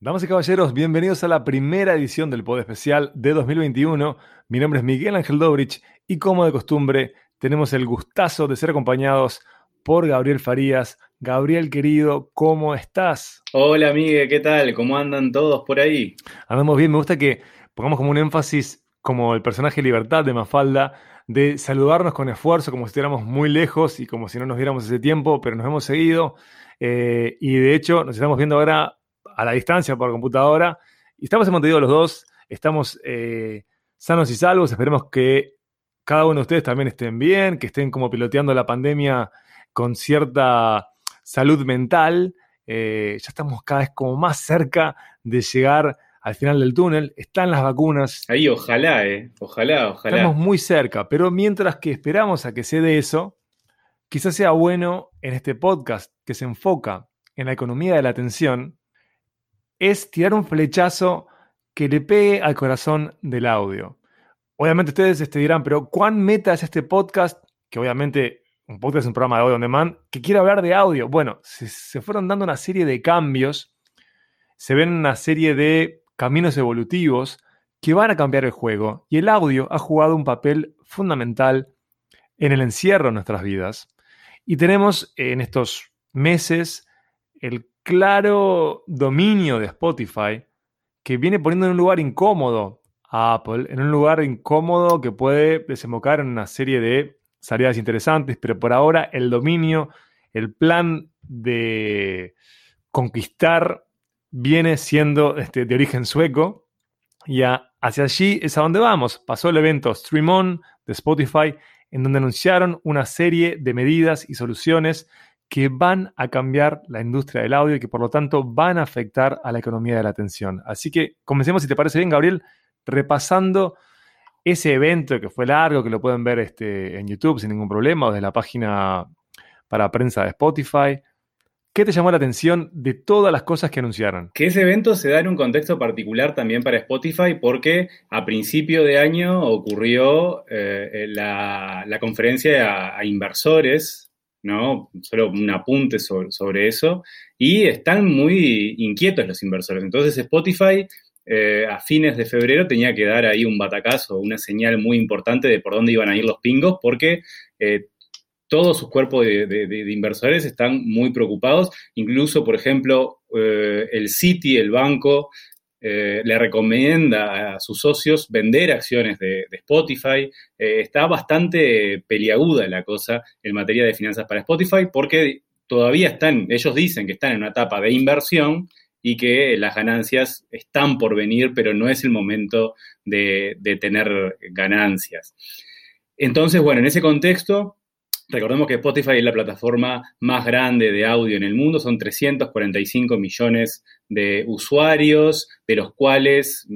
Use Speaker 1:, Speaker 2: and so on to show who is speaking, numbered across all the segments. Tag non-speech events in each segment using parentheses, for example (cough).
Speaker 1: Damas y caballeros, bienvenidos a la primera edición del Pod Especial de 2021. Mi nombre es Miguel Ángel Dobrich y como de costumbre tenemos el gustazo de ser acompañados por Gabriel Farías. Gabriel querido, ¿cómo estás?
Speaker 2: Hola Miguel, ¿qué tal? ¿Cómo andan todos por ahí?
Speaker 1: Andamos bien, me gusta que pongamos como un énfasis como el personaje Libertad de Mafalda de saludarnos con esfuerzo, como si estuviéramos muy lejos y como si no nos viéramos ese tiempo, pero nos hemos seguido. Eh, y de hecho, nos estamos viendo ahora a la distancia por computadora. Y estamos en los dos, estamos eh, sanos y salvos. Esperemos que cada uno de ustedes también estén bien, que estén como piloteando la pandemia con cierta salud mental. Eh, ya estamos cada vez como más cerca de llegar al final del túnel, están las vacunas.
Speaker 2: Ahí, ojalá, eh. Ojalá, ojalá.
Speaker 1: Estamos muy cerca, pero mientras que esperamos a que se dé eso, quizás sea bueno en este podcast que se enfoca en la economía de la atención, es tirar un flechazo que le pegue al corazón del audio. Obviamente ustedes te este, dirán, pero ¿cuán meta es este podcast? Que obviamente un podcast es un programa de audio on demand que quiere hablar de audio. Bueno, se, se fueron dando una serie de cambios, se ven una serie de caminos evolutivos que van a cambiar el juego y el audio ha jugado un papel fundamental en el encierro de nuestras vidas. Y tenemos en estos meses el claro dominio de Spotify que viene poniendo en un lugar incómodo a Apple, en un lugar incómodo que puede desembocar en una serie de salidas interesantes, pero por ahora el dominio, el plan de conquistar viene siendo este, de origen sueco y hacia allí es a donde vamos. Pasó el evento Stream On de Spotify en donde anunciaron una serie de medidas y soluciones que van a cambiar la industria del audio y que por lo tanto van a afectar a la economía de la atención. Así que comencemos, si te parece bien, Gabriel, repasando ese evento que fue largo, que lo pueden ver este, en YouTube sin ningún problema o desde la página para prensa de Spotify. ¿Qué te llamó la atención de todas las cosas que anunciaron?
Speaker 2: Que ese evento se da en un contexto particular también para Spotify porque a principio de año ocurrió eh, la, conferencia a, inversores, ¿no? Solo un apunte sobre, eso, y están muy inquietos los inversores. Entonces Spotify eh, a fines de febrero tenía que dar ahí un batacazo, una señal muy importante de por dónde iban a ir los pingos, porque eh, todos sus cuerpos de, inversores están muy preocupados. Incluso, por ejemplo, eh, el Citi, el banco, eh, le recomienda a sus socios vender acciones de, Spotify. Eh, está bastante peliaguda la cosa en materia de finanzas para Spotify porque todavía están, ellos dicen que están en una etapa de inversión y que las ganancias están por venir, pero no es el momento de tener ganancias. Entonces, bueno, en ese contexto, Recordemos que Spotify es la plataforma más grande de audio en el mundo, son 345 millones de usuarios, de los cuales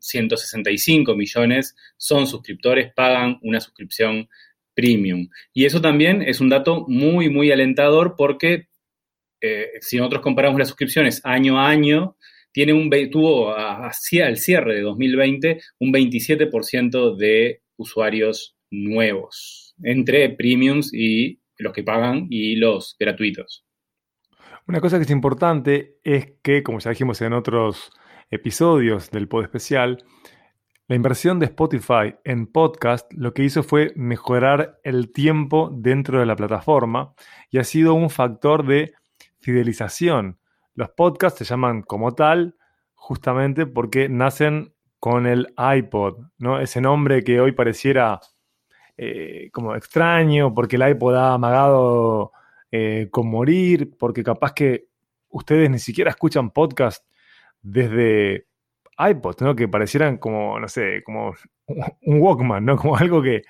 Speaker 2: 165 mm, millones son suscriptores, pagan una suscripción premium. Y eso también es un dato muy, muy alentador porque eh, si nosotros comparamos las suscripciones año a año, tiene un, tuvo hacia el cierre de 2020 un 27% de usuarios nuevos entre premiums y los que pagan y los gratuitos.
Speaker 1: Una cosa que es importante es que, como ya dijimos en otros episodios del pod especial, la inversión de Spotify en podcast lo que hizo fue mejorar el tiempo dentro de la plataforma y ha sido un factor de fidelización. Los podcasts se llaman como tal justamente porque nacen con el iPod, ¿no? Ese nombre que hoy pareciera eh, como extraño, porque el iPod ha amagado eh, con morir, porque capaz que ustedes ni siquiera escuchan podcast desde iPod, ¿no? Que parecieran como, no sé, como un Walkman, ¿no? Como algo que,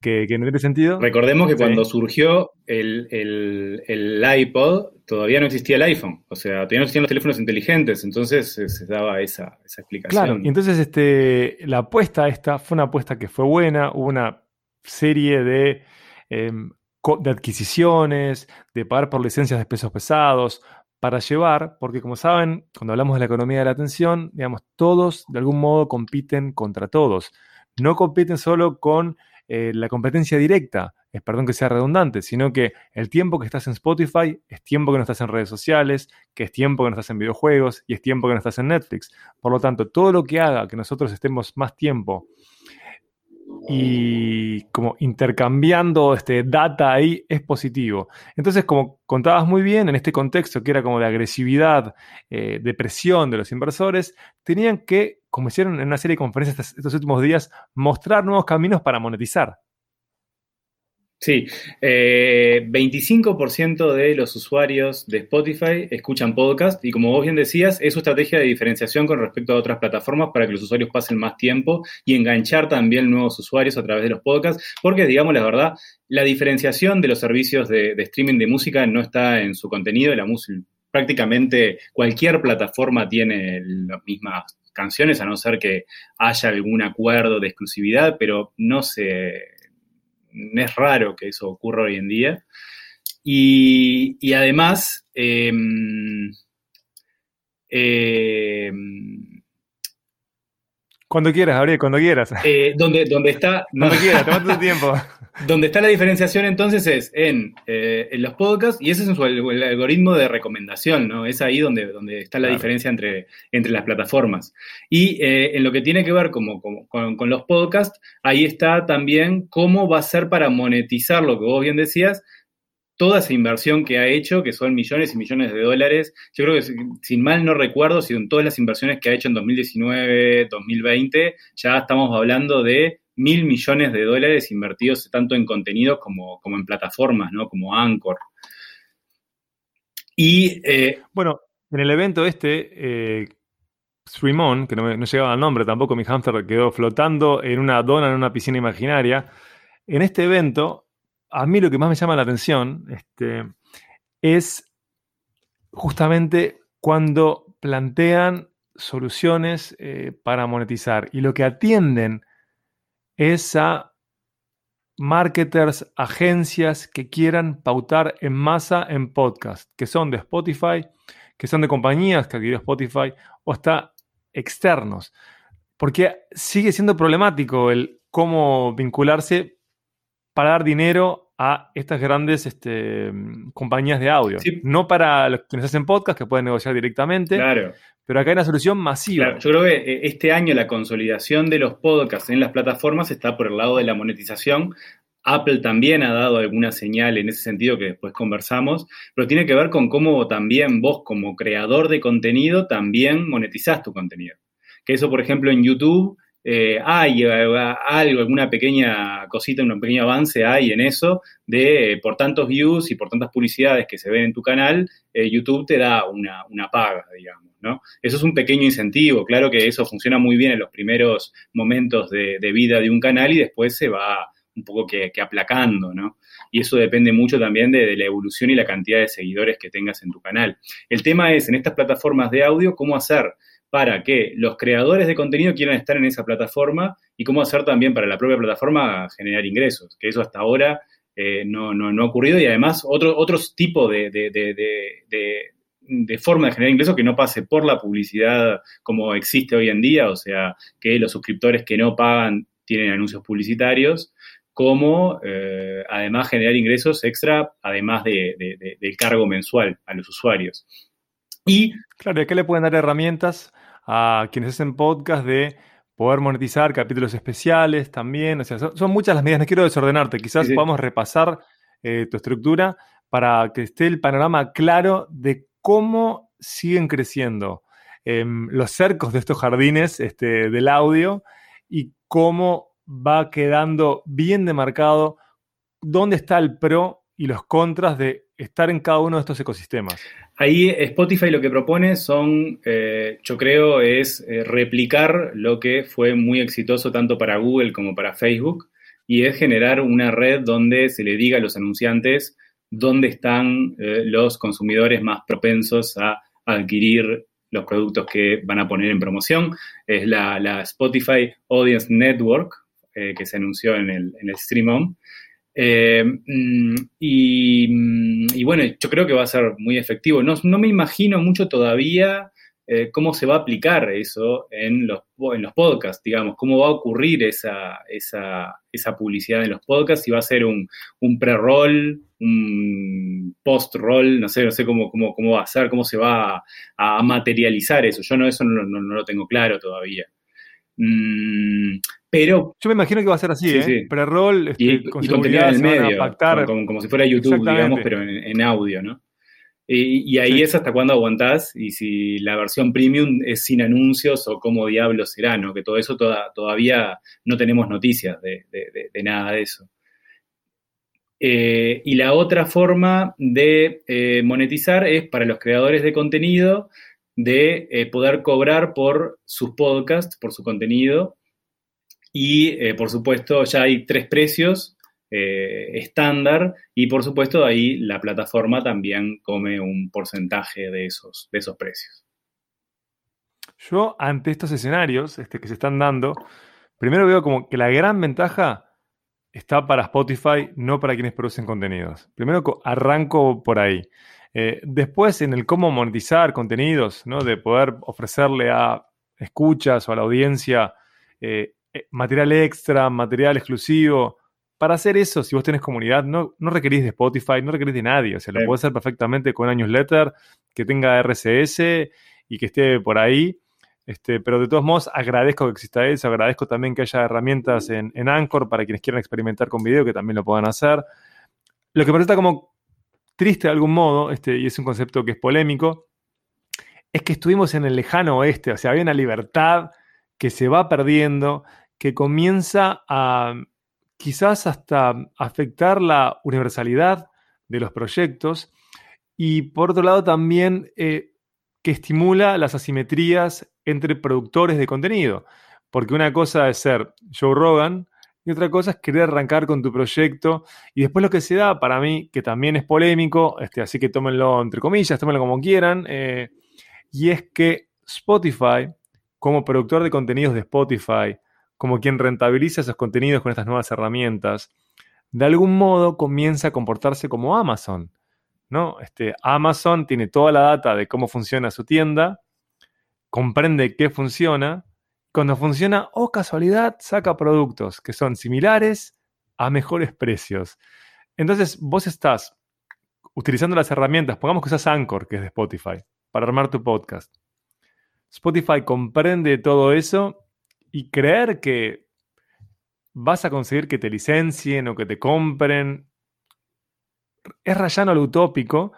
Speaker 1: que, no tiene sentido.
Speaker 2: Recordemos que cuando surgió el, el, iPod, todavía no existía el iPhone. O sea, todavía no existían los teléfonos inteligentes. Entonces se daba esa, esa explicación.
Speaker 1: Claro, y entonces este, la apuesta esta fue una apuesta que fue buena. Hubo una serie de, em, de adquisiciones, de pagar por licencias de pesos pesados, para llevar, porque como saben, cuando hablamos de la economía de la atención, digamos, todos de algún modo compiten contra todos. No compiten solo con eh, la competencia directa es perdón que sea redundante, sino que el tiempo que estás en Spotify es tiempo que no estás en redes sociales, que es tiempo que no estás en videojuegos y es tiempo que no estás en Netflix. Por lo tanto, todo lo que haga que nosotros estemos más tiempo y como intercambiando este data ahí es positivo. Entonces, como contabas muy bien, en este contexto que era como de agresividad, eh, de presión de los inversores, tenían que, como hicieron en una serie de conferencias estos últimos días, mostrar nuevos caminos para monetizar.
Speaker 2: Sí, 25% eh, de los usuarios de Spotify escuchan podcast y como vos bien decías, es su estrategia de diferenciación con respecto a otras plataformas para que los usuarios pasen más tiempo y enganchar también nuevos usuarios a través de los podcasts, porque digamos la verdad, la diferenciación de los servicios de, streaming de música no está en su contenido, la música prácticamente cualquier plataforma tiene las mismas canciones, a no ser que haya algún acuerdo de exclusividad, pero no se es raro que eso ocurra hoy en día. Y, además, em,
Speaker 1: em, cuando quieras, Gabriel, cuando quieras.
Speaker 2: Eh, donde, donde está. (laughs)
Speaker 1: Cuando quieras, toma tu tiempo. (laughs)
Speaker 2: Donde está la diferenciación entonces es en, eh, los podcasts y ese es el, algoritmo de recomendación, ¿no? Es ahí donde, donde está la diferencia entre, entre las plataformas. Y eh, en lo que tiene que ver como, con, con, los podcasts, ahí está también cómo va a ser para monetizar lo que vos bien decías, toda esa inversión que ha hecho, que son millones y millones de dólares. Yo creo que, sin mal no recuerdo, si en todas las inversiones que ha hecho en 2019, 2020, ya estamos hablando de mil millones de dólares invertidos tanto en contenidos como, como en plataformas, ¿no? Como Anchor.
Speaker 1: Y eh, bueno, en el evento este, eh, Streamon, que no, no, llegaba al nombre tampoco, mi hamster quedó flotando en una dona en una piscina imaginaria. En este evento, a mí lo que más me llama la atención este, es justamente cuando plantean soluciones eh, para monetizar y lo que atienden es a marketers, agencias que quieran pautar en masa en podcast, que son de Spotify, que son de compañías que adquirió Spotify o hasta externos. Porque sigue siendo problemático el cómo vincularse para dar dinero a estas grandes este, compañías de audio. No para los que nos hacen podcast, que pueden negociar directamente,
Speaker 2: claro.
Speaker 1: Pero acá hay una solución masiva.
Speaker 2: yo creo que eh, este año la consolidación de los podcasts en las plataformas está por el lado de la monetización. Apple también ha dado alguna señal en ese sentido que después conversamos, pero tiene que ver con cómo también vos como creador de contenido también monetizás tu contenido. Que eso, por ejemplo, en YouTube eh, hay eh, algo, alguna pequeña cosita, un pequeño avance hay en eso de por tantos views y por tantas publicidades que se ven en tu canal, YouTube te da una, una paga, digamos. Eso es un pequeño incentivo, claro que eso funciona muy bien en los primeros momentos de, vida de un canal y después se va un poco que, aplacando, ¿no? Y eso depende mucho también de, la evolución y la cantidad de seguidores que tengas en tu canal. El tema es, en estas plataformas de audio, cómo hacer para que los creadores de contenido quieran estar en esa plataforma y cómo hacer también para la propia plataforma generar ingresos, que eso hasta ahora eh, no, ha ocurrido y además otro, otros tipos de, de forma de generar ingresos que no pase por la publicidad como existe hoy en día, o sea, que los suscriptores que no pagan tienen anuncios publicitarios, como eh, además generar ingresos extra, además de, del cargo mensual a los usuarios.
Speaker 1: Y, claro, ¿qué le pueden dar herramientas a quienes hacen podcast de poder monetizar capítulos especiales también? O sea, son, muchas las medidas, no quiero desordenarte, quizás podamos repasar eh, tu estructura para que esté el panorama claro de cómo siguen creciendo em, los cercos de estos jardines este, del audio y cómo va quedando bien demarcado dónde está el pro y los contras de estar en cada uno de estos ecosistemas.
Speaker 2: Ahí Spotify lo que propone son, eh, yo creo, es eh, replicar lo que fue muy exitoso tanto para Google como para Facebook, y es generar una red donde se le diga a los anunciantes dónde están eh, los consumidores más propensos a adquirir los productos que van a poner en promoción. Es la, Spotify Audience Network que se anunció en el, en el Stream On. Eh, mm, y, bueno, yo creo que va a ser muy efectivo. No, me imagino mucho todavía eh, cómo se va a aplicar eso en los, en los podcasts, digamos, cómo va a ocurrir esa, esa, publicidad en los podcasts, si va a ser un, pre-roll, un post-roll, no sé, no sé cómo, cómo, cómo, va a ser, cómo se va a, materializar eso. Yo no, eso no, lo tengo claro todavía. Mm, pero.
Speaker 1: Yo me imagino que va a ser así, ¿eh? Pre-roll,
Speaker 2: este, y, con contenido en el medio, como, si fuera YouTube, digamos, pero en audio, ¿no? Y, ahí es hasta cuándo aguantás y si la versión premium es sin anuncios o cómo diablos será, ¿no? Que todo eso todavía no tenemos noticias de, nada de eso. Eh, y la otra forma de eh, monetizar es para los creadores de contenido de eh, poder cobrar por sus podcasts, por su contenido. Y por supuesto ya hay tres precios eh, estándar y por supuesto ahí la plataforma también come un porcentaje de esos, de esos precios.
Speaker 1: Yo ante estos escenarios este, que se están dando, primero veo como que la gran ventaja está para Spotify, no para quienes producen contenidos. Primero arranco por ahí. Eh, después en el cómo monetizar contenidos, ¿no? de poder ofrecerle a escuchas o a la audiencia eh, material extra, material exclusivo, para hacer eso, si vos tenés comunidad, no, no requerís de Spotify, no requerís de nadie. O sea, lo puedes hacer perfectamente con una newsletter que tenga RCS y que esté por ahí. Este, pero de todos modos, agradezco que exista eso, agradezco también que haya herramientas en, en Anchor para quienes quieran experimentar con video, que también lo puedan hacer. Lo que me resulta como triste de algún modo, este, y es un concepto que es polémico, es que estuvimos en el lejano oeste, o sea, había una libertad que se va perdiendo, que comienza a, quizás hasta afectar la universalidad de los proyectos y por otro lado también eh, que estimula las asimetrías entre productores de contenido, porque una cosa es ser Joe Rogan y otra cosa es querer arrancar con tu proyecto y después lo que se da para mí, que también es polémico, este, así que tómenlo entre comillas, tómenlo como quieran, eh, y es que Spotify, como productor de contenidos de Spotify, como quien rentabiliza esos contenidos con estas nuevas herramientas, de algún modo comienza a comportarse como Amazon. ¿no? Este, Amazon tiene toda la data de cómo funciona su tienda, comprende qué funciona, cuando funciona, oh casualidad, saca productos que son similares a mejores precios. Entonces, vos estás utilizando las herramientas, pongamos que usas Anchor, que es de Spotify, para armar tu podcast. Spotify comprende todo eso y creer que vas a conseguir que te licencien o que te compren es rayano lo utópico.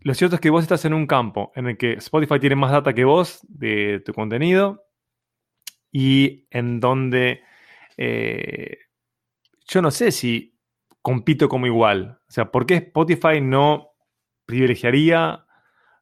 Speaker 1: Lo cierto es que vos estás en un campo en el que Spotify tiene más data que vos de tu contenido y en donde eh, yo no sé si compito como igual. O sea, ¿por qué Spotify no privilegiaría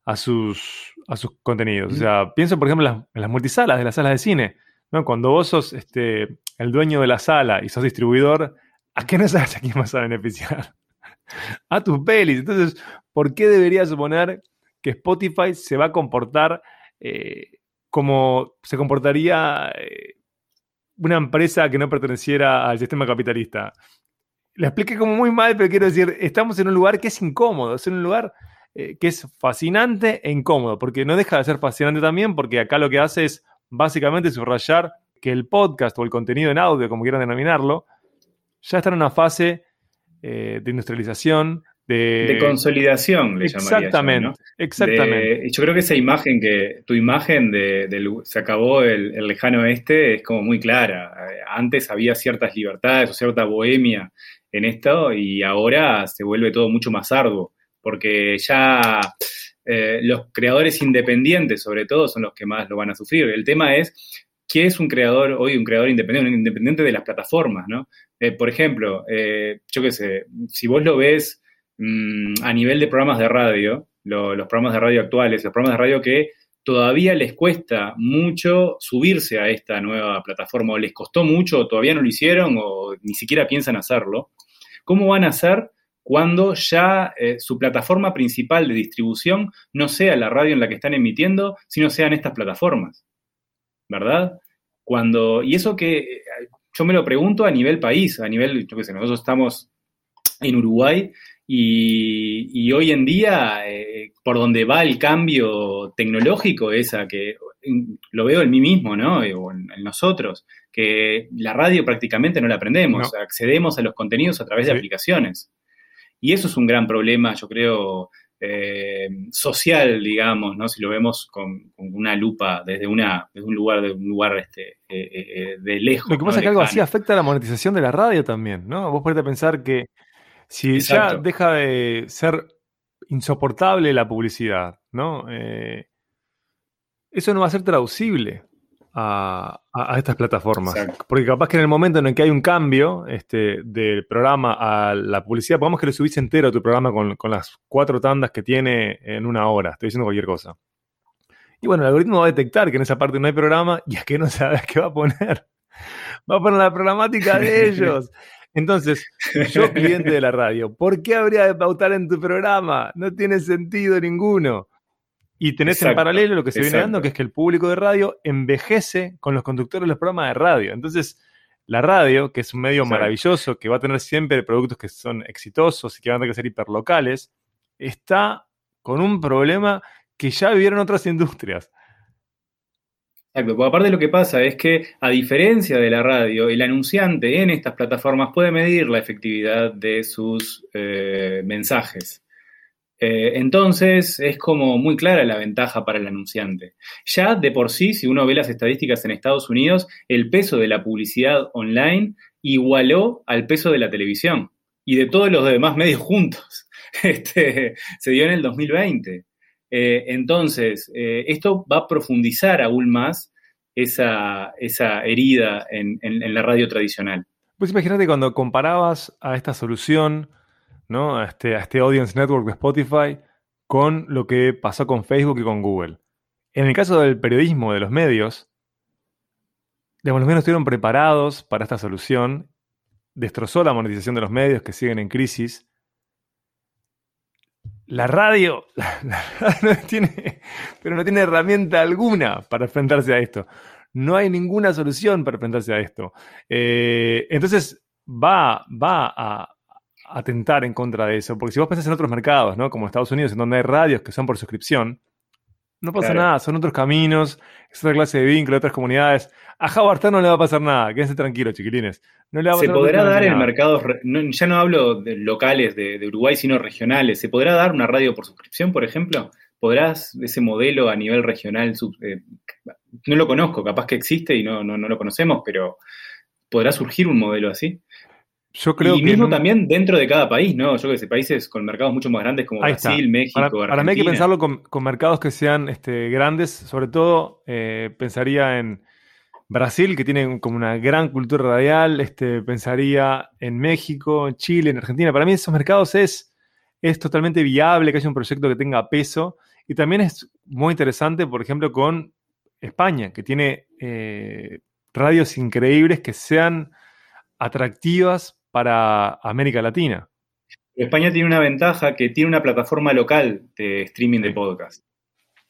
Speaker 1: a sus, a sus contenidos? O sea, pienso, por ejemplo, en las multisalas de las salas de cine cuando vos sos este, el dueño de la sala y sos distribuidor, ¿a qué no sabes a quién vas a beneficiar? (laughs) a tus pelis. Entonces, ¿por qué debería suponer que Spotify se va a comportar eh, como se comportaría eh, una empresa que no perteneciera al sistema capitalista? Le expliqué como muy mal, pero quiero decir, estamos en un lugar que es incómodo, es un lugar eh, que es fascinante e incómodo, porque no deja de ser fascinante también, porque acá lo que hace es básicamente subrayar que el podcast o el contenido en audio, como quieran denominarlo, ya está en una fase eh, de industrialización, de,
Speaker 2: consolidación, le
Speaker 1: exactamente,
Speaker 2: llamaría
Speaker 1: yo, Exactamente.
Speaker 2: yo creo que esa imagen que, tu imagen de, se acabó el, lejano este es como muy clara. Antes había ciertas libertades o cierta bohemia en esto y ahora se vuelve todo mucho más arduo, porque ya eh, los creadores independientes, sobre todo, son los que más lo van a sufrir. El tema es, ¿qué es un creador hoy, un creador independiente? Un independiente de las plataformas, ¿no? Eh, por ejemplo, eh, yo qué sé, si vos lo ves mm, a nivel de programas de radio, los programas de radio actuales, los programas de radio que todavía les cuesta mucho subirse a esta nueva plataforma, o les costó mucho, o todavía no lo hicieron, o ni siquiera piensan hacerlo, ¿cómo van a hacer cuando ya eh, su plataforma principal de distribución no sea la radio en la que están emitiendo, sino sean estas plataformas. ¿Verdad? Cuando, y eso que eh, yo me lo pregunto a nivel país, a nivel, yo qué sé, nosotros estamos en Uruguay Y, hoy en día, eh, por donde va el cambio tecnológico, es a que lo veo en mí mismo, ¿no? O en, nosotros, que la radio prácticamente no la aprendemos, accedemos a los contenidos a través de aplicaciones. Y eso es un gran problema, yo creo, eh, social, digamos, ¿no? Si lo vemos con, una lupa desde, una, un lugar, de un lugar este, eh, de lejos.
Speaker 1: Lo que pasa es que algo así afecta a la monetización de la radio también, ¿no? Vos podés pensar que si ya deja de ser insoportable la publicidad, ¿no? Eh, eso no va a ser traducible a, estas plataformas. Porque capaz que en el momento en el que hay un cambio este, del programa a la publicidad, pongamos que le subís entero a tu programa con, las cuatro tandas que tiene en una hora, estoy diciendo cualquier cosa. Y bueno, el algoritmo va a detectar que en esa parte no hay programa y es que no sabes (laughs) qué va a poner. Va a poner la programática de (laughs) ellos. Entonces, yo cliente de la radio, ¿por qué habría de pautar en tu programa? No tiene sentido ninguno. Y tenés en paralelo lo que se viene dando, que es que el público de radio envejece con los conductores de los programas de radio. Entonces, la radio, que es un medio maravilloso, que va a tener siempre productos que son exitosos y que van a tener que ser hiperlocales, está con un problema que ya vivieron otras industrias.
Speaker 2: Exacto, porque aparte lo que pasa es que, a diferencia de la radio, el anunciante en estas plataformas puede medir la efectividad de sus eh, mensajes. Eh, entonces, es como muy clara la ventaja para el anunciante. Ya de por sí, si uno ve las estadísticas en Estados Unidos, el peso de la publicidad online igualó al peso de la televisión y de todos los demás medios juntos. (laughs) Este, se dio en el 2020. Eh, entonces, eh, esto va a profundizar aún más esa, herida en, la radio tradicional.
Speaker 1: Pues imagínate cuando comparabas a esta solución, ¿no? a, este, este Audience Network de Spotify, con lo que pasó con Facebook y con Google. En el caso del periodismo, de los medios, digamos, los medios estuvieron preparados para esta solución, destrozó la monetización de los medios que siguen en crisis, (laughs) la radio, no tiene, pero no tiene herramienta alguna para enfrentarse a esto. No hay ninguna solución para enfrentarse a esto. Eh, entonces va, va a atentar en contra de eso, porque si vos pensás en otros mercados, ¿no? como Estados Unidos, en donde hay radios que son por suscripción, no pasa nada, son otros caminos, es otra clase de vínculo, otras comunidades. A Jabartán no le va a pasar nada, quédense tranquilos, chiquilines.
Speaker 2: se podrá dar en mercados, ya no hablo de locales de, Uruguay, sino regionales. ¿Se podrá dar una radio por suscripción, por ejemplo? ¿Podrás ese modelo a nivel regional? Eh, no lo conozco, capaz que existe y no, no, no lo conocemos, pero ¿podrá surgir un modelo así?
Speaker 1: Yo creo
Speaker 2: y mismo también dentro de cada país, ¿no? Yo que sé, países con mercados mucho más grandes como Brasil, México,
Speaker 1: para, Argentina. Para mí hay que pensarlo con, mercados que sean este, grandes, sobre todo eh, pensaría en Brasil, que tiene como una gran cultura radial, este, pensaría en México, en Chile, en Argentina. Para mí esos mercados es, es totalmente viable que haya un proyecto que tenga peso. Y también es muy interesante, por ejemplo, con España, que tiene eh, radios increíbles que sean atractivas para América Latina.
Speaker 2: España tiene una ventaja que tiene una plataforma local de streaming de podcast.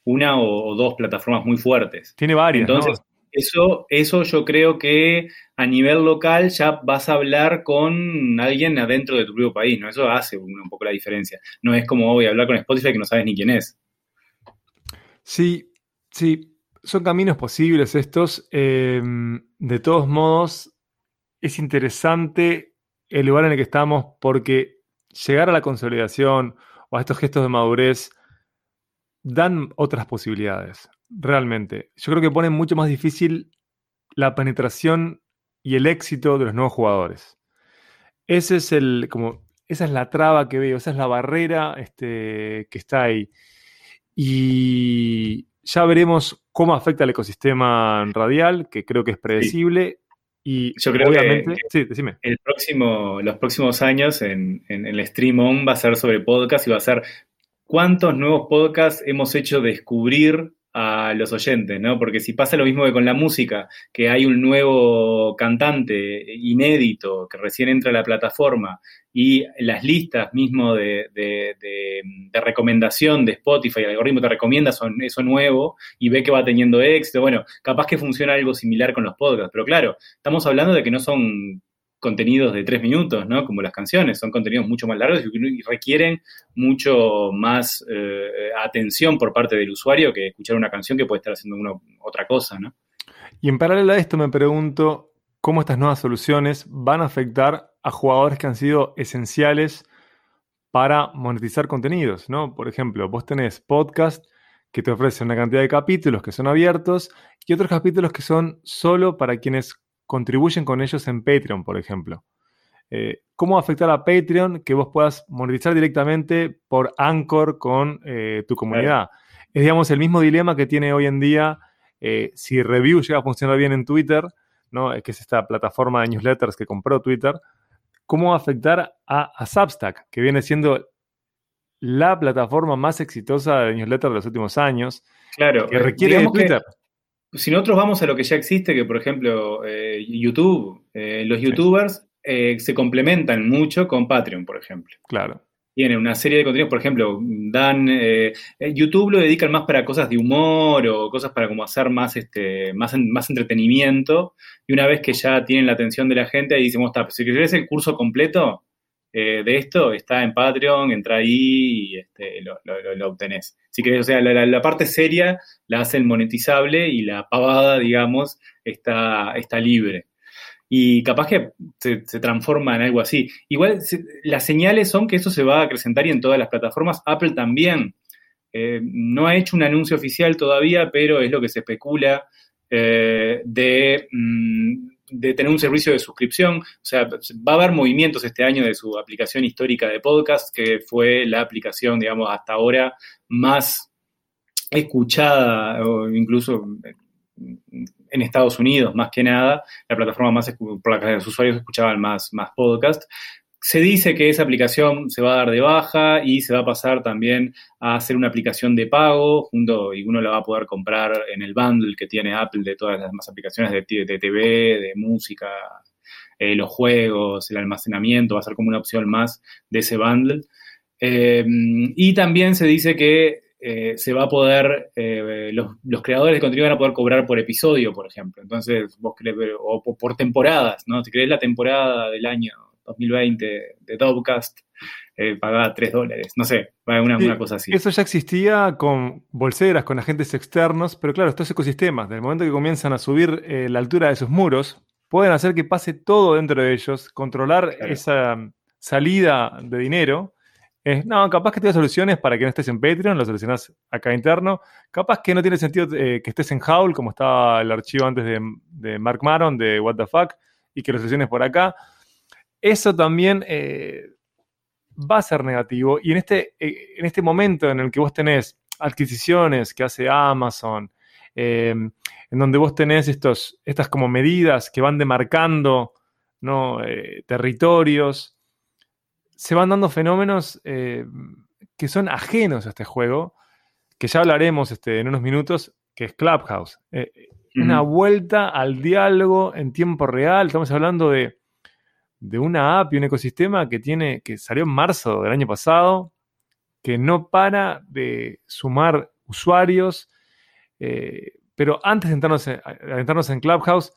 Speaker 2: Una o, dos plataformas muy fuertes.
Speaker 1: Tiene varias.
Speaker 2: Entonces, eso, eso yo creo que a nivel local ya vas a hablar con alguien adentro de tu propio país, ¿no? Eso hace un, poco la diferencia. No es como voy a hablar con Spotify que no sabes ni quién es.
Speaker 1: Sí, sí. Son caminos posibles estos. Eh, de todos modos, es interesante el lugar en el que estamos porque llegar a la consolidación o a estos gestos de madurez dan otras posibilidades, realmente. Yo creo que ponen mucho más difícil la penetración y el éxito de los nuevos jugadores. Ese es el, como, esa es la traba que veo, esa es la barrera este, que está ahí. Y ya veremos cómo afecta el ecosistema radial, que creo que es predecible, y
Speaker 2: yo creo que, El próximo, los próximos años en, en, el Stream On va a ser sobre podcast y va a ser cuántos nuevos podcasts hemos hecho descubrir a los oyentes, ¿no? Porque si pasa lo mismo que con la música, que hay un nuevo cantante inédito que recién entra a la plataforma y las listas mismo de, recomendación de Spotify, el algoritmo te recomienda son, eso nuevo y ve que va teniendo éxito, bueno, capaz que funciona algo similar con los podcasts, pero claro, estamos hablando de que no son contenidos de tres minutos, ¿no? Como las canciones, son contenidos mucho más largos y requieren mucho más eh, atención por parte del usuario que escuchar una canción que puede estar haciendo uno, otra cosa, ¿no?
Speaker 1: Y en paralelo a esto me pregunto cómo estas nuevas soluciones van a afectar a jugadores que han sido esenciales para monetizar contenidos, ¿no? Por ejemplo, vos tenés podcast que te ofrecen una cantidad de capítulos que son abiertos y otros capítulos que son solo para quienes contribuyen con ellos en Patreon, por ejemplo. Eh, ¿Cómo va a afectar a Patreon que vos puedas monetizar directamente por Anchor con eh, tu comunidad? Es, digamos, el mismo dilema que tiene hoy en día eh, si Review llega a funcionar bien en Twitter, ¿no? que es esta plataforma de newsletters que compró Twitter, ¿cómo va a afectar a, Substack, que viene siendo la plataforma más exitosa de newsletters de los últimos años?
Speaker 2: Claro,
Speaker 1: que requiere de Twitter.
Speaker 2: Si nosotros vamos a lo que ya existe, que por ejemplo eh, YouTube, eh, los youtubers se complementan mucho con Patreon, por ejemplo.
Speaker 1: Claro
Speaker 2: tiene una serie de contenidos, por ejemplo, dan eh, eh, YouTube lo dedican más para cosas de humor o cosas para como hacer más este más, más entretenimiento y una vez que ya tienen la atención de la gente ahí decimos, está, si querés el curso completo eh, de esto está en Patreon, entra ahí y este, lo, lo, obtenés. Si querés, o sea, la, la, parte seria la hacen monetizable y la pavada, digamos, está, está libre y capaz que se, transforma en algo así. Igual las señales son que eso se va a acrecentar y en todas las plataformas. Apple también eh, no ha hecho un anuncio oficial todavía, pero es lo que se especula eh, de, mm, de, tener un servicio de suscripción. O sea, va a haber movimientos este año de su aplicación histórica de podcast, que fue la aplicación, digamos, hasta ahora más escuchada o incluso en Estados Unidos, más que nada, la plataforma más por la que los usuarios escuchaban más, más. Se dice que esa aplicación se va a dar de baja y se va a pasar también a hacer una aplicación de pago, junto, y uno la va a poder comprar en el bundle que tiene Apple de todas las demás aplicaciones de, de TV, de música, eh, los juegos, el almacenamiento, va a ser como una opción más de ese bundle. Eh, y también se dice que eh, se va a poder, eh, los, creadores de contenido van a poder cobrar por episodio, por ejemplo. Entonces, vos ver, o por, temporadas, ¿no? Si querés la temporada del año 2020 de Dovecast, eh, pagá 3 dólares, no sé, una, una cosa así.
Speaker 1: Eso ya existía con bolseras, con agentes externos, pero claro, estos ecosistemas, del momento que comienzan a subir eh, la altura de sus muros, pueden hacer que pase todo dentro de ellos, controlar esa salida de dinero no, capaz que tengas soluciones para que no estés en Patreon, lo solucionas acá interno. Capaz que no tiene sentido eh, que estés en Howl, como estaba el archivo antes de, Mark Maron, de What the Fuck, y que lo soluciones por acá. Eso también eh, va a ser negativo. Y en este, eh, en este momento en el que vos tenés adquisiciones que hace Amazon, en donde vos tenés estos, estas como medidas que van demarcando ¿no? territorios, se van dando fenómenos eh, que son ajenos a este juego, que ya hablaremos este, en unos minutos, que es Clubhouse. Eh, una vuelta al diálogo en tiempo real. Estamos hablando de, una app y un ecosistema que tiene, que salió en marzo del año pasado, que no para de sumar usuarios. Eh, pero antes de entrarnos entrarnos en Clubhouse,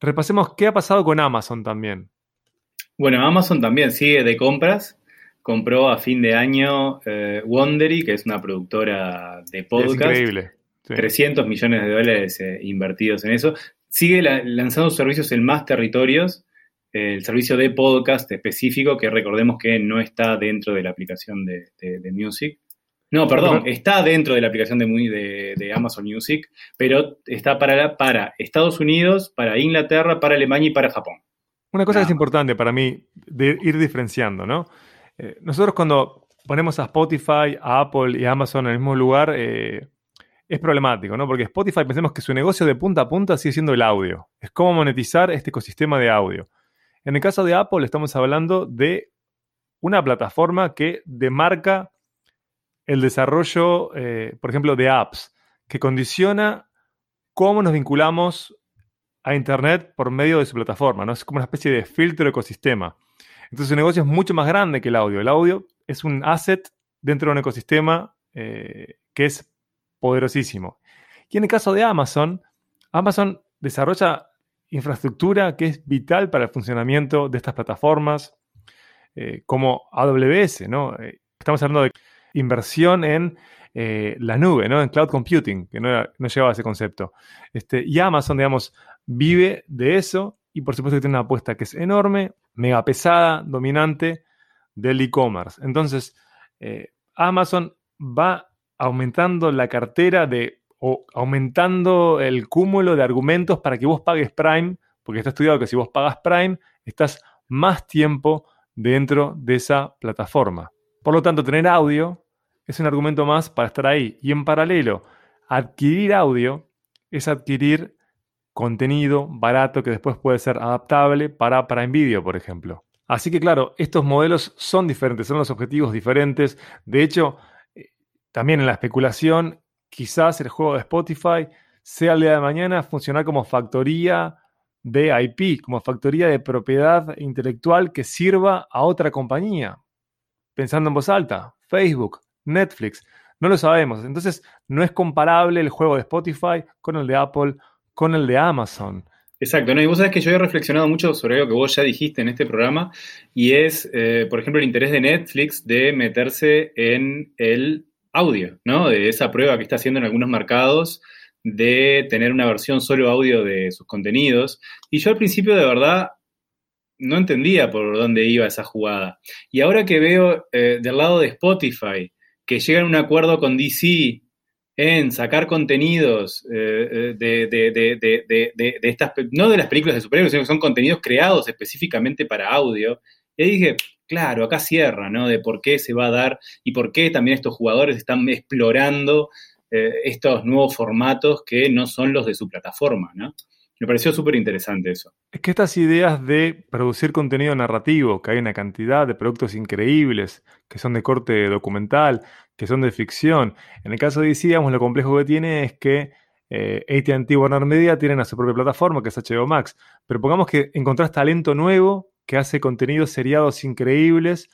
Speaker 1: repasemos qué ha pasado con Amazon también.
Speaker 2: Bueno, Amazon también sigue de compras. Compró a fin de año eh, Wondery, que es una productora de podcast. Es increíble. 300 millones de dólares eh, invertidos en eso. Sigue lanzando servicios en más territorios. El servicio de podcast específico, que recordemos que no está dentro de la aplicación de, Music. No, perdón, está dentro de la aplicación de, de, Amazon Music, pero está para, para Estados Unidos, para Inglaterra, para Alemania y para Japón.
Speaker 1: Una cosa que es importante para mí de ir diferenciando, ¿no? Eh, nosotros cuando ponemos a Spotify, a Apple y a Amazon en el mismo lugar, eh, es problemático, ¿no? Porque Spotify pensemos que su negocio de punta a punta sigue siendo el audio. Es cómo monetizar este ecosistema de audio. En el caso de Apple estamos hablando de una plataforma que demarca el desarrollo, eh, por ejemplo, de apps, que condiciona cómo nos vinculamos a Internet por medio de su plataforma, ¿no? Es como una especie de filtro ecosistema. Entonces su negocio es mucho más grande que el audio. El audio es un asset dentro de un ecosistema eh, que es poderosísimo. Y en el caso de Amazon, Amazon desarrolla infraestructura que es vital para el funcionamiento de estas plataformas, eh, como AWS, ¿no? Eh, estamos hablando de inversión en eh, la nube, ¿no? En cloud computing, que no, no llevaba a ese concepto. Este, y Amazon, digamos, vive de eso y por supuesto que tiene una apuesta que es enorme, mega pesada, dominante del e-commerce. Entonces, Amazon va aumentando la cartera de o aumentando el cúmulo de argumentos para que vos pagues Prime, porque está estudiado que si vos pagas Prime, estás más tiempo dentro de esa plataforma. Por lo tanto, tener audio es un argumento más para estar ahí. Y en paralelo, adquirir audio es adquirir contenido barato que después puede ser adaptable para Prime Video, por ejemplo. Así que claro, estos modelos son diferentes, son los objetivos diferentes. De hecho, eh, también en la especulación quizás el juego de Spotify sea el día de mañana funcionar como factoría de IP, como factoría de propiedad intelectual que sirva a otra compañía. Pensando en voz alta, Facebook, Netflix, no lo sabemos. Entonces, no es comparable el juego de Spotify con el de Apple, con el de Amazon.
Speaker 2: Exacto, ¿no? y vos sabés que yo he reflexionado mucho sobre lo que vos ya dijiste en este programa, y es, eh, por ejemplo, el interés de Netflix de meterse en el audio, ¿no? De esa prueba que está haciendo en algunos mercados de tener una versión solo audio de sus contenidos. Y yo al principio de verdad no entendía por dónde iba esa jugada. Y ahora que veo eh, del lado de Spotify que llegan a un acuerdo con DC en sacar contenidos eh, de, de, estas, no de las películas de superhéroes, sino que son contenidos creados específicamente para audio. Y ahí dije, claro, acá cierra, ¿no? De por qué se va a dar y por qué también estos jugadores están explorando eh, estos nuevos formatos que no son los de su plataforma, ¿no? Me pareció súper interesante eso.
Speaker 1: Es que estas ideas de producir contenido narrativo, que hay una cantidad de productos increíbles, que son de corte documental, que son de ficción. En el caso de DC, digamos, lo complejo que tiene es que eh, ATT Warner Media tienen a su propia plataforma, que es HBO Max. Pero pongamos que encontrás talento nuevo que hace contenidos seriados increíbles.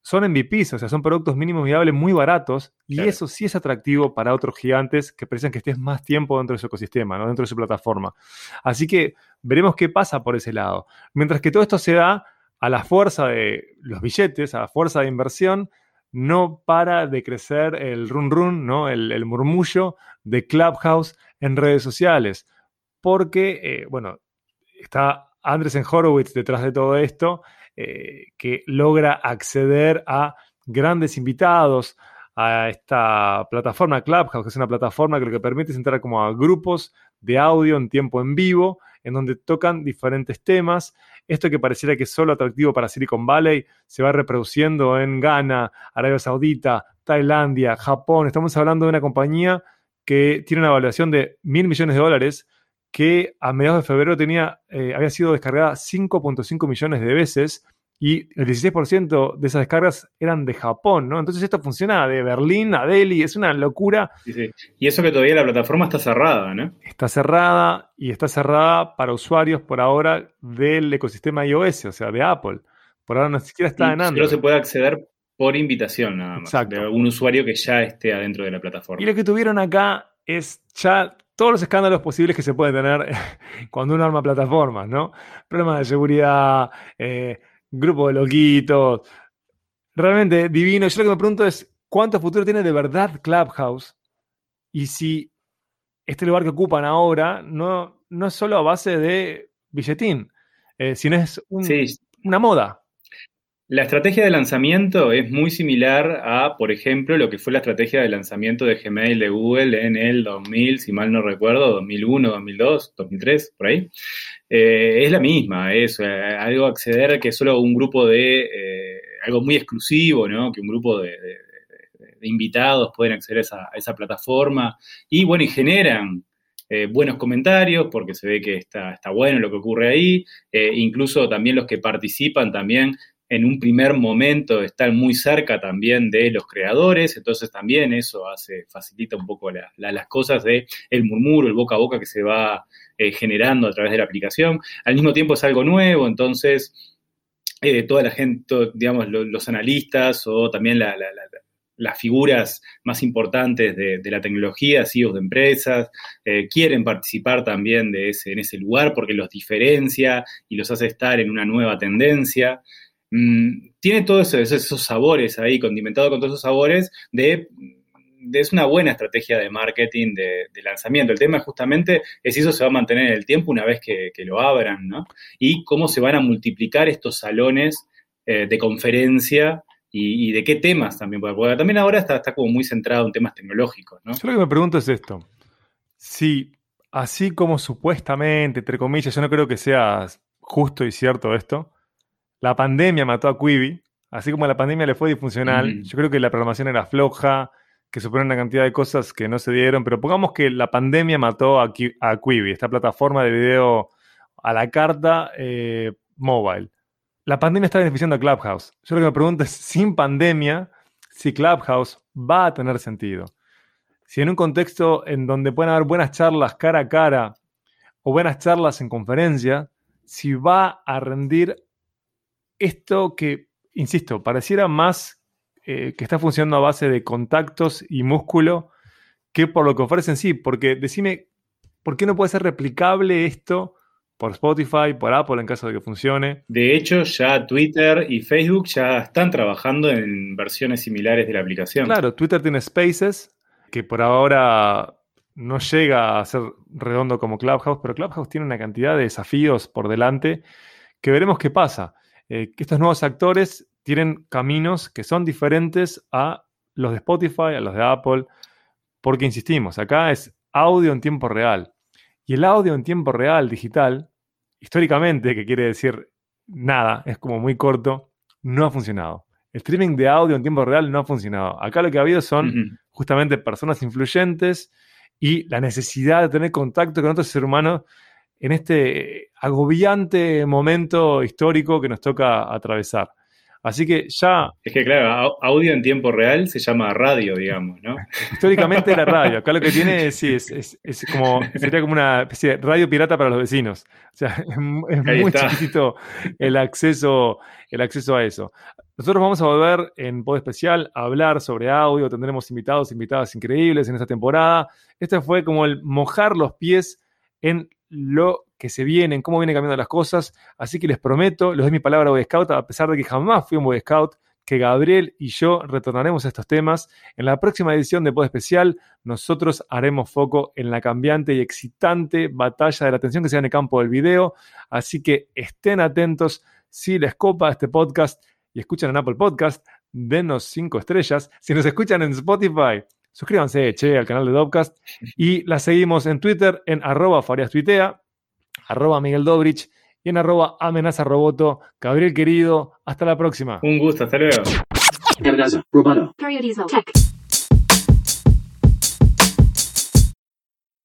Speaker 1: Son MVPs, o sea, son productos mínimos viables muy baratos y eso sí es atractivo para otros gigantes que precisan que estés más tiempo dentro de su ecosistema, ¿no? dentro de su plataforma. Así que veremos qué pasa por ese lado. Mientras que todo esto se da a la fuerza de los billetes, a la fuerza de inversión, no para de crecer el run run, ¿no? el, murmullo de Clubhouse en redes sociales. Porque, eh, bueno, está Andresen Horowitz detrás de todo esto, eh, que logra acceder a grandes invitados a esta plataforma Clubhouse, que es una plataforma que lo que permite es entrar como a grupos de audio en tiempo en vivo, en donde tocan diferentes temas. Esto que pareciera que es solo atractivo para Silicon Valley se va reproduciendo en Ghana, Arabia Saudita, Tailandia, Japón. Estamos hablando de una compañía que tiene una evaluación de mil millones de dólares que a mediados de febrero tenía, eh, había sido descargada 5.5 millones de veces y el 16% de esas descargas eran de Japón, ¿no? Entonces esto funciona de Berlín a Delhi, es una locura.
Speaker 2: Y eso que todavía la plataforma está cerrada, ¿no?
Speaker 1: Está cerrada y está cerrada para usuarios por ahora del ecosistema iOS, o sea, de Apple. Por ahora no siquiera está en Android.
Speaker 2: Solo se puede acceder por invitación nada más. Exacto. De un usuario que ya esté adentro de la plataforma.
Speaker 1: Y lo que tuvieron acá es ya todos los escándalos posibles que se puede tener (laughs) cuando uno arma plataformas, ¿no? Problemas de seguridad, eh, grupo de loquitos. Realmente divino. Yo lo que me pregunto es, ¿cuánto futuro tiene de verdad Clubhouse? Y si este lugar que ocupan ahora no, no es solo a base de billetín, eh, sino es una moda.
Speaker 2: La estrategia de lanzamiento es muy similar a, por ejemplo, lo que fue la estrategia de lanzamiento de Gmail de Google en el 2000, si mal no recuerdo, 2001, 2002, 2003, por ahí. Eh, es la misma, es eh, algo acceder que solo un grupo de, eh, algo muy exclusivo, ¿no? Que un grupo de, invitados pueden acceder a esa, plataforma y, bueno, y generan buenos comentarios porque se ve que está bueno lo que ocurre ahí, incluso también los que participan también en un primer momento están muy cerca también de los creadores, entonces también eso hace, facilita un poco las cosas de el murmuro, el boca a boca que se va eh, generando a través de la aplicación. Al mismo tiempo es algo nuevo, entonces eh, toda la gente, digamos, los analistas o también las figuras más importantes de, la tecnología, CEOs de empresas, eh, quieren participar también de en ese lugar porque los diferencia y los hace estar en una nueva tendencia. Mm, tiene todos esos, sabores ahí, condimentado con todos esos sabores es una buena estrategia de marketing de, lanzamiento. El tema justamente es si eso se va a mantener en el tiempo una vez que, lo abran, ¿no? Y cómo se van a multiplicar estos salones eh, de conferencia y, de qué temas también, porque también ahora está, está como muy centrado en temas tecnológicos, ¿no?
Speaker 1: Yo lo que me pregunto es esto. Si así como supuestamente, entre comillas, yo no creo que sea justo y cierto esto, la pandemia mató a Quibi, así como la pandemia le fue disfuncional, yo creo que la programación era floja, que supone una cantidad de cosas que no se dieron, pero pongamos que la pandemia mató a, a Quibi, esta plataforma de video a la carta eh, mobile. La pandemia está beneficiando a Clubhouse. Yo lo que me pregunto es, sin pandemia, si Clubhouse va a tener sentido. Si en un contexto en donde pueden haber buenas charlas cara a cara o buenas charlas en conferencia, si va a rendir esto que, insisto, pareciera más eh, que está funcionando a base de contactos y músculo que por lo que ofrecen sí, porque decime, ¿por qué no puede ser replicable esto por Spotify, por Apple en caso de que funcione?
Speaker 2: De hecho, ya Twitter y Facebook ya están trabajando en versiones similares de la aplicación.
Speaker 1: Claro, Twitter tiene Spaces, que por ahora no llega a ser redondo como Clubhouse, pero Clubhouse tiene una cantidad de desafíos por delante que veremos qué pasa. Eh, que estos nuevos actores tienen caminos que son diferentes a los de Spotify, a los de Apple, porque insistimos, acá es audio en tiempo real. Y el audio en tiempo real digital, históricamente, que quiere decir nada, es como muy corto, no ha funcionado. El streaming de audio en tiempo real no ha funcionado. Acá lo que ha habido son justamente personas influyentes y la necesidad de tener contacto con otros seres humanos en este agobiante momento histórico que nos toca atravesar. Así que ya...
Speaker 2: Es que claro, audio en tiempo real se llama radio, digamos, ¿no? (laughs)
Speaker 1: Históricamente era radio. Acá lo que tiene sí, es, es, como, sería como una especie de radio pirata para los vecinos. O sea, es, muy chiquitito el acceso, el acceso a eso. Nosotros vamos a volver en Pod Especial a hablar sobre audio. Tendremos invitados, invitadas increíbles en esta temporada. Este fue como el mojar los pies en lo que se viene, en cómo vienen cambiando las cosas. Así que les prometo, les doy mi palabra Boy Scout, a pesar de que jamás fui un Boy Scout, que Gabriel y yo retornaremos a estos temas. En la próxima edición de Pod Especial, nosotros haremos foco en la cambiante y excitante batalla de la atención que se da en el campo del video. Así que estén atentos si les copa este podcast y escuchan en Apple Podcast, denos cinco estrellas. Si nos escuchan en Spotify, Suscríbanse, che, al canal de Dopcast. Y la seguimos en Twitter en arroba fariastuitea, arroba Miguel Dobrich y en arroba amenaza roboto. Gabriel querido, hasta la próxima.
Speaker 2: Un gusto, hasta luego.